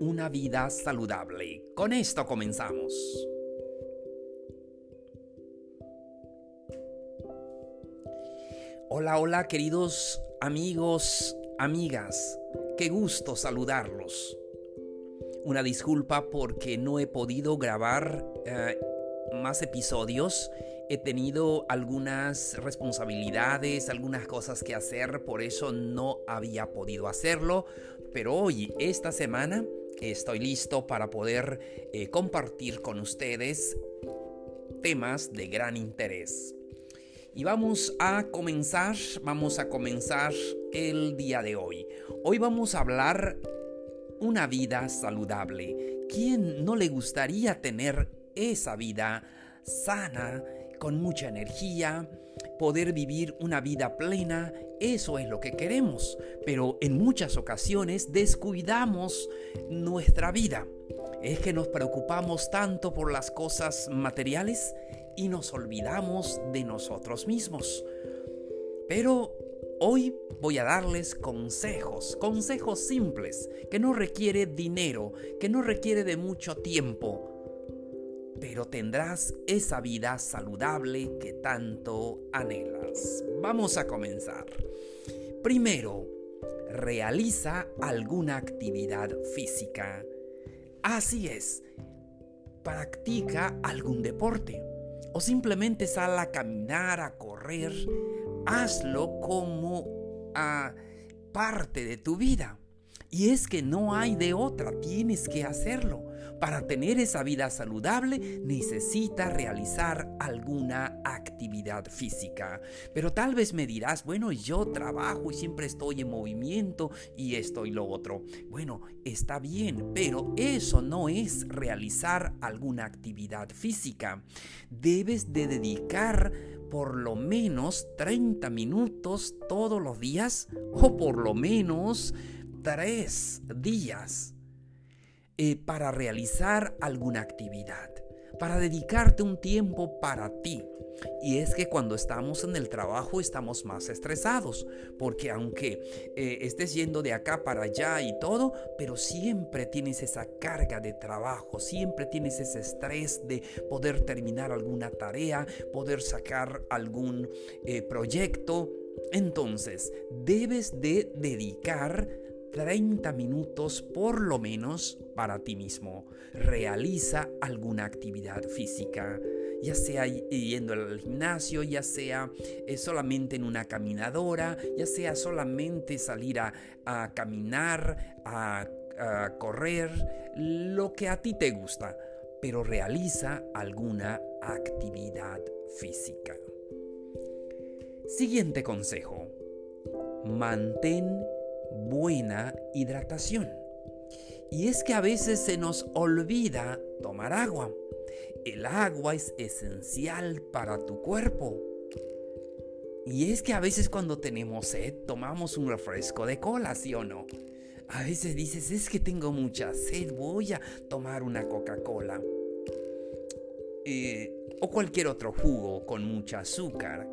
Una vida saludable. Con esto comenzamos. Hola, hola queridos amigos, amigas. Qué gusto saludarlos. Una disculpa porque no he podido grabar eh, más episodios he tenido algunas responsabilidades, algunas cosas que hacer, por eso no había podido hacerlo, pero hoy, esta semana, estoy listo para poder eh, compartir con ustedes temas de gran interés. Y vamos a comenzar, vamos a comenzar el día de hoy. Hoy vamos a hablar una vida saludable. ¿Quién no le gustaría tener esa vida sana, con mucha energía, poder vivir una vida plena, eso es lo que queremos, pero en muchas ocasiones descuidamos nuestra vida. Es que nos preocupamos tanto por las cosas materiales y nos olvidamos de nosotros mismos. Pero hoy voy a darles consejos, consejos simples, que no requiere dinero, que no requiere de mucho tiempo, pero tendrás esa vida saludable que tanto anhelas. Vamos a comenzar. Primero, realiza alguna actividad física. Así es, practica algún deporte o simplemente sal a caminar, a correr. Hazlo como a parte de tu vida. Y es que no hay de otra, tienes que hacerlo. Para tener esa vida saludable necesitas realizar alguna actividad física. Pero tal vez me dirás, bueno, yo trabajo y siempre estoy en movimiento y esto y lo otro. Bueno, está bien, pero eso no es realizar alguna actividad física. Debes de dedicar por lo menos 30 minutos todos los días o por lo menos tres días eh, para realizar alguna actividad, para dedicarte un tiempo para ti. Y es que cuando estamos en el trabajo estamos más estresados, porque aunque eh, estés yendo de acá para allá y todo, pero siempre tienes esa carga de trabajo, siempre tienes ese estrés de poder terminar alguna tarea, poder sacar algún eh, proyecto. Entonces, debes de dedicar 30 minutos por lo menos para ti mismo. Realiza alguna actividad física, ya sea yendo al gimnasio, ya sea eh, solamente en una caminadora, ya sea solamente salir a, caminar, a, a correr, lo que a ti te gusta, pero realiza alguna actividad física. Siguiente consejo. Mantén buena hidratación. Y es que a veces se nos olvida tomar agua. El agua es esencial para tu cuerpo. Y es que a veces cuando tenemos sed tomamos un refresco de cola, ¿sí o no? A veces dices, es que tengo mucha sed, voy a tomar una Coca-Cola. Eh, o cualquier otro jugo con mucha azúcar.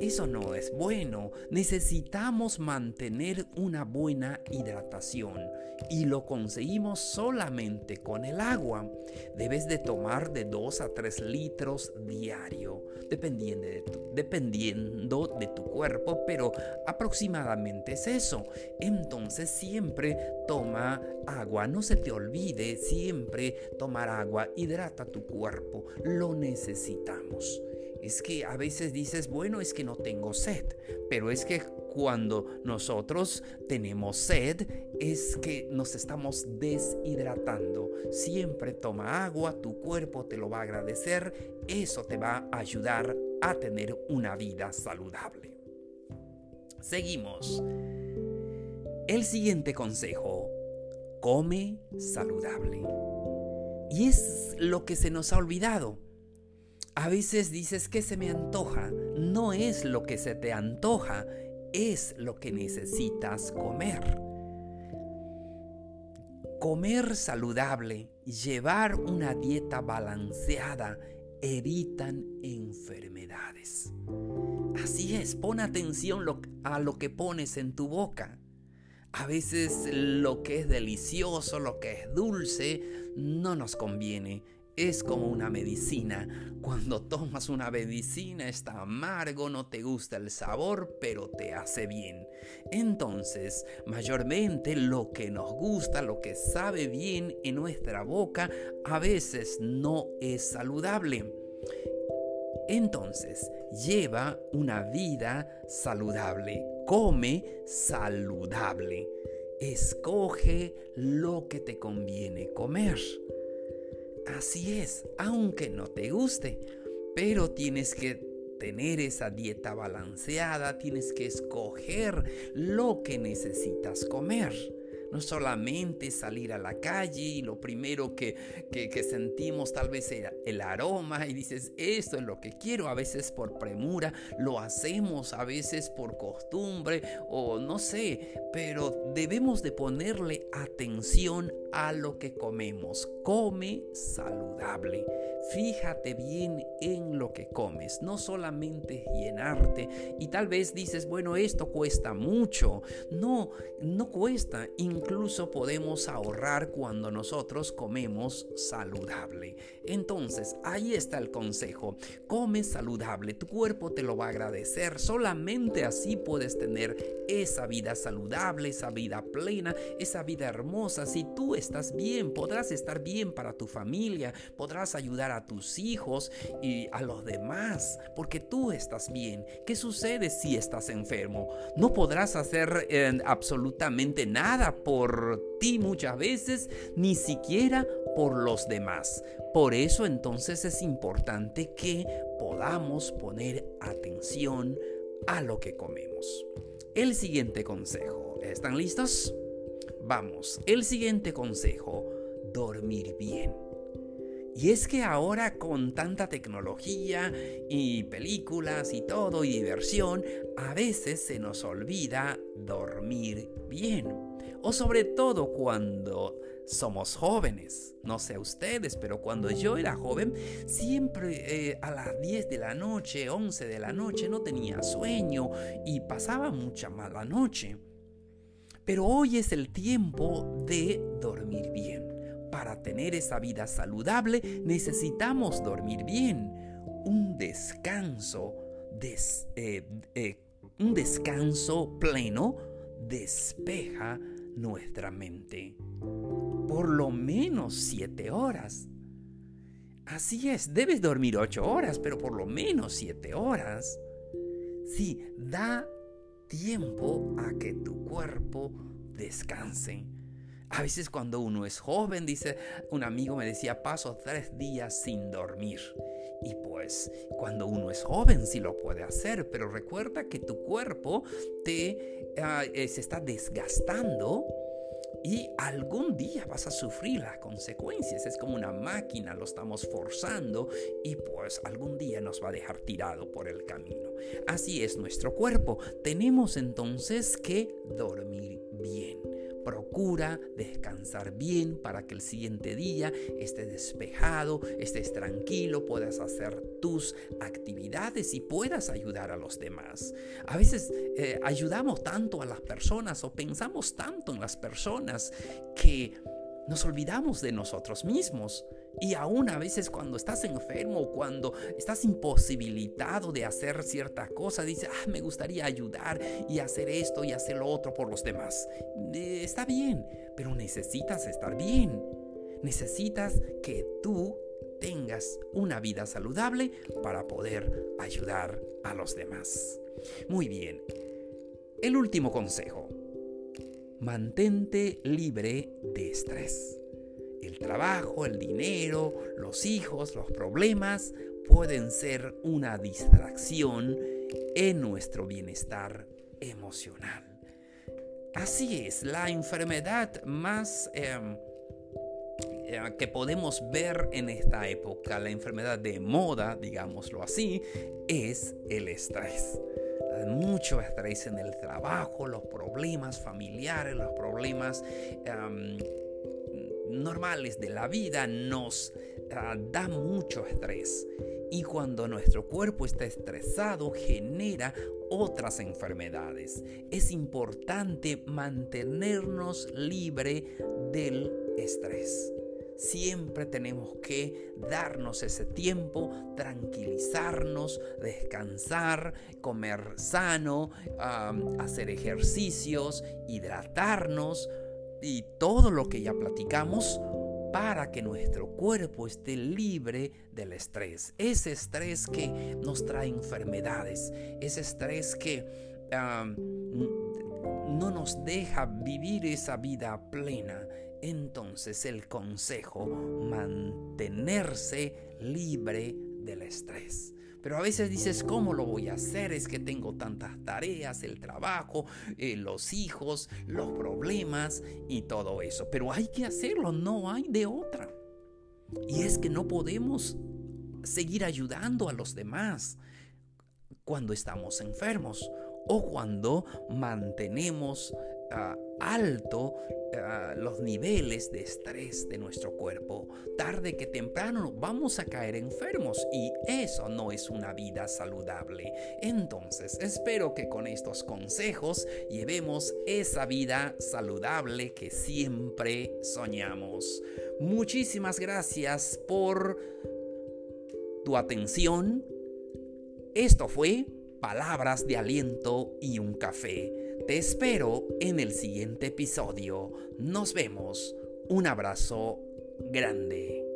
Eso no es bueno. Necesitamos mantener una buena hidratación y lo conseguimos solamente con el agua. Debes de tomar de 2 a 3 litros diario, dependiendo de, tu, dependiendo de tu cuerpo, pero aproximadamente es eso. Entonces siempre toma agua, no se te olvide siempre tomar agua, hidrata tu cuerpo, lo necesitamos. Es que a veces dices, bueno, es que no tengo sed, pero es que cuando nosotros tenemos sed es que nos estamos deshidratando. Siempre toma agua, tu cuerpo te lo va a agradecer, eso te va a ayudar a tener una vida saludable. Seguimos. El siguiente consejo, come saludable. Y es lo que se nos ha olvidado. A veces dices que se me antoja. No es lo que se te antoja, es lo que necesitas comer. Comer saludable, llevar una dieta balanceada, evitan enfermedades. Así es, pon atención a lo que pones en tu boca. A veces lo que es delicioso, lo que es dulce, no nos conviene es como una medicina. Cuando tomas una medicina está amargo, no te gusta el sabor, pero te hace bien. Entonces, mayormente lo que nos gusta, lo que sabe bien en nuestra boca, a veces no es saludable. Entonces, lleva una vida saludable, come saludable, escoge lo que te conviene comer. Así es, aunque no te guste, pero tienes que tener esa dieta balanceada, tienes que escoger lo que necesitas comer. No solamente salir a la calle y lo primero que, sentimos tal vez era el aroma y dices, esto es lo que quiero, a veces por premura, lo hacemos a veces por costumbre o no sé, pero debemos de ponerle atención a lo que comemos. Come saludable. Fíjate bien en lo que comes, no solamente llenarte y tal vez dices, bueno, esto cuesta mucho. No, no cuesta. Incluso podemos ahorrar cuando nosotros comemos saludable. Entonces, ahí está el consejo. Come saludable, tu cuerpo te lo va a agradecer. Solamente así puedes tener esa vida saludable, esa vida plena, esa vida hermosa. Si tú estás bien, podrás estar bien para tu familia, podrás ayudar a tus hijos y a los demás, porque tú estás bien. ¿Qué sucede si estás enfermo? No podrás hacer eh, absolutamente nada por ti muchas veces, ni siquiera por los demás. Por eso entonces es importante que podamos poner atención a lo que comemos. El siguiente consejo. ¿Están listos? Vamos, el siguiente consejo, dormir bien. Y es que ahora con tanta tecnología y películas y todo y diversión, a veces se nos olvida dormir bien. O sobre todo cuando somos jóvenes. No sé ustedes, pero cuando yo era joven, siempre eh, a las 10 de la noche, 11 de la noche, no tenía sueño y pasaba mucha mala noche. Pero hoy es el tiempo de dormir bien. Para tener esa vida saludable necesitamos dormir bien. Un descanso, eh, eh, un descanso pleno despeja nuestra mente. Por lo menos siete horas. Así es, debes dormir ocho horas, pero por lo menos siete horas. Sí, da tiempo a que tu cuerpo descanse. A veces cuando uno es joven, dice, un amigo me decía, paso tres días sin dormir. Y pues cuando uno es joven sí lo puede hacer, pero recuerda que tu cuerpo te, eh, se está desgastando y algún día vas a sufrir las consecuencias. Es como una máquina, lo estamos forzando y pues algún día nos va a dejar tirado por el camino. Así es nuestro cuerpo. Tenemos entonces que dormir bien. Procura descansar bien para que el siguiente día estés despejado, estés tranquilo, puedas hacer tus actividades y puedas ayudar a los demás. A veces eh, ayudamos tanto a las personas o pensamos tanto en las personas que nos olvidamos de nosotros mismos. Y aún a veces cuando estás enfermo, cuando estás imposibilitado de hacer cierta cosa, dices, ah, me gustaría ayudar y hacer esto y hacer lo otro por los demás. Eh, está bien, pero necesitas estar bien. Necesitas que tú tengas una vida saludable para poder ayudar a los demás. Muy bien. El último consejo. Mantente libre de estrés. El trabajo, el dinero, los hijos, los problemas pueden ser una distracción en nuestro bienestar emocional. Así es, la enfermedad más em, eh, que podemos ver en esta época, la enfermedad de moda, digámoslo así, es el estrés mucho estrés en el trabajo, los problemas familiares, los problemas normales de la vida nos uh, da mucho estrés. Y cuando nuestro cuerpo está estresado, genera otras enfermedades. Es importante mantenernos libre del estrés. Siempre tenemos que darnos ese tiempo, tranquilizarnos, descansar, comer sano, hacer ejercicios, hidratarnos y todo lo que ya platicamos para que nuestro cuerpo esté libre del estrés. Ese estrés que nos trae enfermedades, ese estrés que no nos deja vivir esa vida plena entonces el consejo, mantenerse libre del estrés. Pero a veces dices, ¿cómo lo voy a hacer? Es que tengo tantas tareas, el trabajo, eh, los hijos, los problemas y todo eso. Pero hay que hacerlo, no hay de otra. Y es que no podemos seguir ayudando a los demás cuando estamos enfermos o cuando mantenemos alto los niveles de estrés de nuestro cuerpo. Tarde que temprano vamos a caer enfermos y eso no es una vida saludable. Entonces espero que con estos consejos llevemos esa vida saludable que siempre soñamos. Muchísimas gracias por tu atención. Esto fue Palabras de Aliento y un Café te espero en el siguiente episodio. Nos vemos. Un abrazo grande.